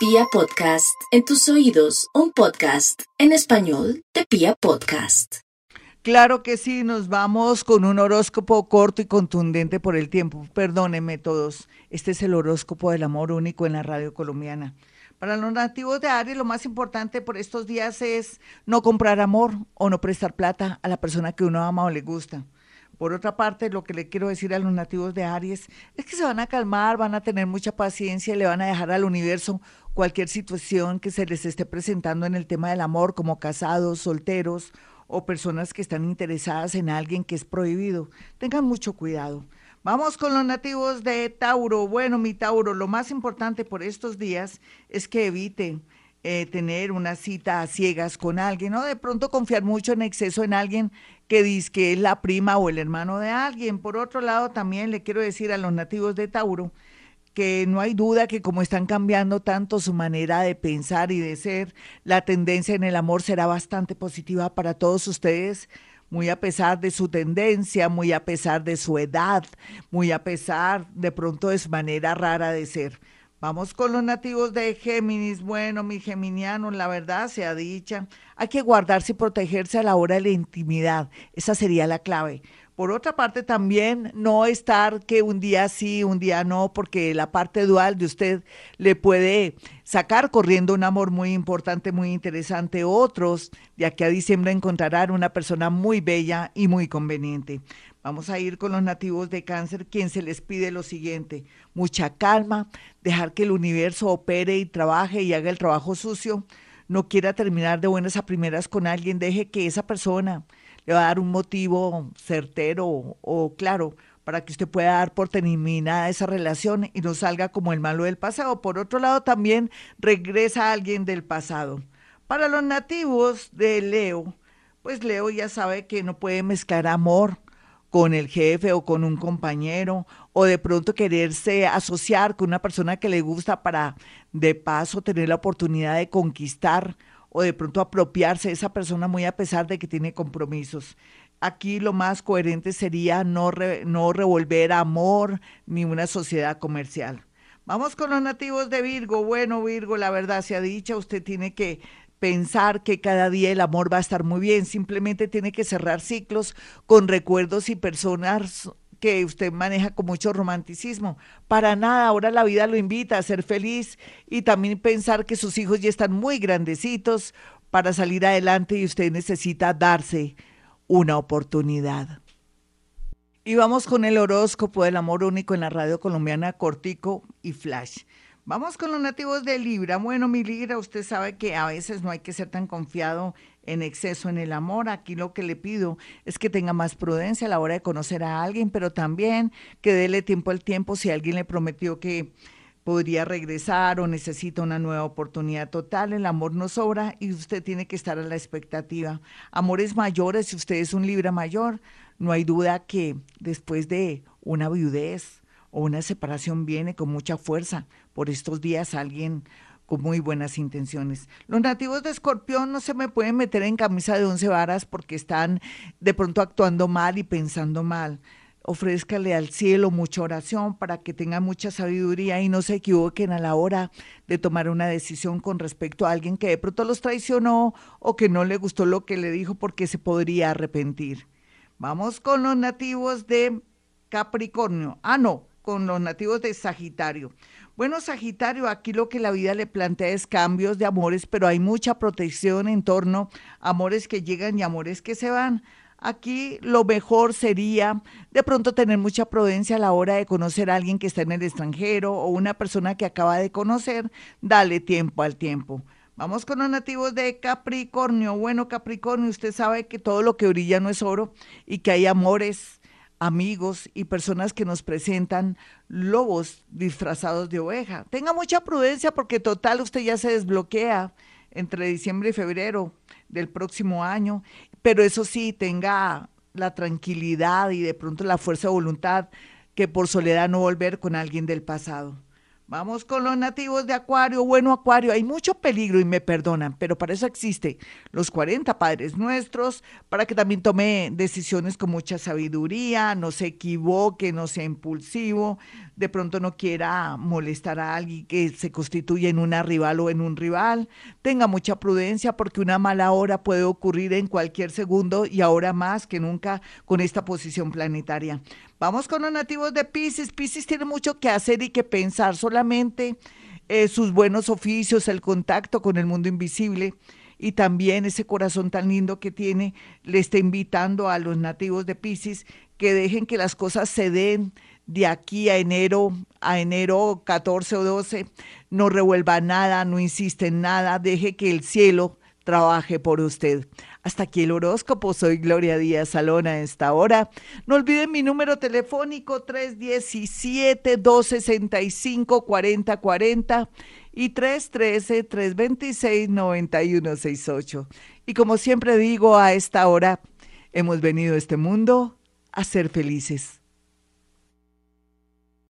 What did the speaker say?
Pia Podcast, en tus oídos, un podcast en español de Pia Podcast. Claro que sí, nos vamos con un horóscopo corto y contundente por el tiempo. Perdónenme todos, este es el horóscopo del amor único en la radio colombiana. Para los nativos de Aries, lo más importante por estos días es no comprar amor o no prestar plata a la persona que uno ama o le gusta. Por otra parte, lo que le quiero decir a los nativos de Aries es que se van a calmar, van a tener mucha paciencia y le van a dejar al universo cualquier situación que se les esté presentando en el tema del amor, como casados, solteros o personas que están interesadas en alguien que es prohibido. Tengan mucho cuidado. Vamos con los nativos de Tauro. Bueno, mi Tauro, lo más importante por estos días es que evite eh, tener una cita a ciegas con alguien, ¿no? De pronto confiar mucho en exceso en alguien que dice que es la prima o el hermano de alguien. Por otro lado, también le quiero decir a los nativos de Tauro que no hay duda que como están cambiando tanto su manera de pensar y de ser, la tendencia en el amor será bastante positiva para todos ustedes, muy a pesar de su tendencia, muy a pesar de su edad, muy a pesar de pronto de su manera rara de ser. Vamos con los nativos de Géminis. Bueno, mi geminiano, la verdad sea dicha, hay que guardarse y protegerse a la hora de la intimidad. Esa sería la clave. Por otra parte, también no estar que un día sí, un día no, porque la parte dual de usted le puede sacar corriendo un amor muy importante, muy interesante. Otros, de aquí a diciembre, encontrarán una persona muy bella y muy conveniente. Vamos a ir con los nativos de cáncer, quien se les pide lo siguiente, mucha calma, dejar que el universo opere y trabaje y haga el trabajo sucio. No quiera terminar de buenas a primeras con alguien, deje que esa persona le va a dar un motivo certero o, claro para que usted pueda dar por terminada esa relación y no salga como el malo del pasado. Por otro lado, también regresa alguien del pasado. Para los nativos de Leo, pues Leo ya sabe que no puede mezclar amor con el jefe o con un compañero o de pronto quererse asociar con una persona que le gusta para de paso tener la oportunidad de conquistar o de pronto apropiarse de esa persona muy a pesar de que tiene compromisos. Aquí lo más coherente sería no, no revolver amor ni una sociedad comercial. Vamos con los nativos de Virgo. Bueno, Virgo, la verdad se ha dicho, usted tiene que pensar que cada día el amor va a estar muy bien, simplemente tiene que cerrar ciclos con recuerdos y personas que usted maneja con mucho romanticismo. Para nada, ahora la vida lo invita a ser feliz y también pensar que sus hijos ya están muy grandecitos para salir adelante y usted necesita darse una oportunidad. Y vamos con el horóscopo del amor único en la radio colombiana Cortico y Flash. Vamos con los nativos de Libra. Bueno, mi Libra, usted sabe que a veces no hay que ser tan confiado en exceso en el amor. Aquí lo que le pido es que tenga más prudencia a la hora de conocer a alguien, pero también que déle tiempo al tiempo si alguien le prometió que podría regresar o necesita una nueva oportunidad total. El amor no sobra y usted tiene que estar a la expectativa. Amores mayores, si usted es un Libra mayor, no hay duda que después de una viudez o una separación viene con mucha fuerza por estos días alguien con muy buenas intenciones. Los nativos de Escorpión no se me pueden meter en camisa de once varas porque están de pronto actuando mal y pensando mal. Ofrézcale al cielo mucha oración para que tengan mucha sabiduría y no se equivoquen a la hora de tomar una decisión con respecto a alguien que de pronto los traicionó o que no le gustó lo que le dijo porque se podría arrepentir. Vamos con los nativos de Capricornio. Ah, no, con los nativos de Sagitario. Bueno, Sagitario, aquí lo que la vida le plantea es cambios de amores, pero hay mucha protección en torno a amores que llegan y amores que se van. Aquí lo mejor sería de pronto tener mucha prudencia a la hora de conocer a alguien que está en el extranjero o una persona que acaba de conocer, dale tiempo al tiempo. Vamos con los nativos de Capricornio. Bueno, Capricornio, usted sabe que todo lo que brilla no es oro y que hay amores amigos y personas que nos presentan lobos disfrazados de oveja. Tenga mucha prudencia porque total usted ya se desbloquea entre diciembre y febrero del próximo año, pero eso sí, tenga la tranquilidad y de pronto la fuerza de voluntad que por soledad no volver con alguien del pasado. Vamos con los nativos de Acuario. Bueno, Acuario, hay mucho peligro y me perdonan, pero para eso existe los 40 Padres Nuestros, para que también tome decisiones con mucha sabiduría, no se equivoque, no sea impulsivo, de pronto no quiera molestar a alguien que se constituye en una rival o en un rival. Tenga mucha prudencia porque una mala hora puede ocurrir en cualquier segundo y ahora más que nunca con esta posición planetaria. Vamos con los nativos de Pisces. Pisces tiene mucho que hacer y que pensar solamente eh, sus buenos oficios, el contacto con el mundo invisible y también ese corazón tan lindo que tiene, le está invitando a los nativos de Pisces que dejen que las cosas se den de aquí a enero, a enero 14 o 12, no revuelva nada, no insiste en nada, deje que el cielo trabaje por usted. Hasta aquí el horóscopo, soy Gloria Díaz Salón a esta hora. No olviden mi número telefónico 317-265-4040 y 313-326-9168. Y como siempre digo, a esta hora hemos venido a este mundo a ser felices.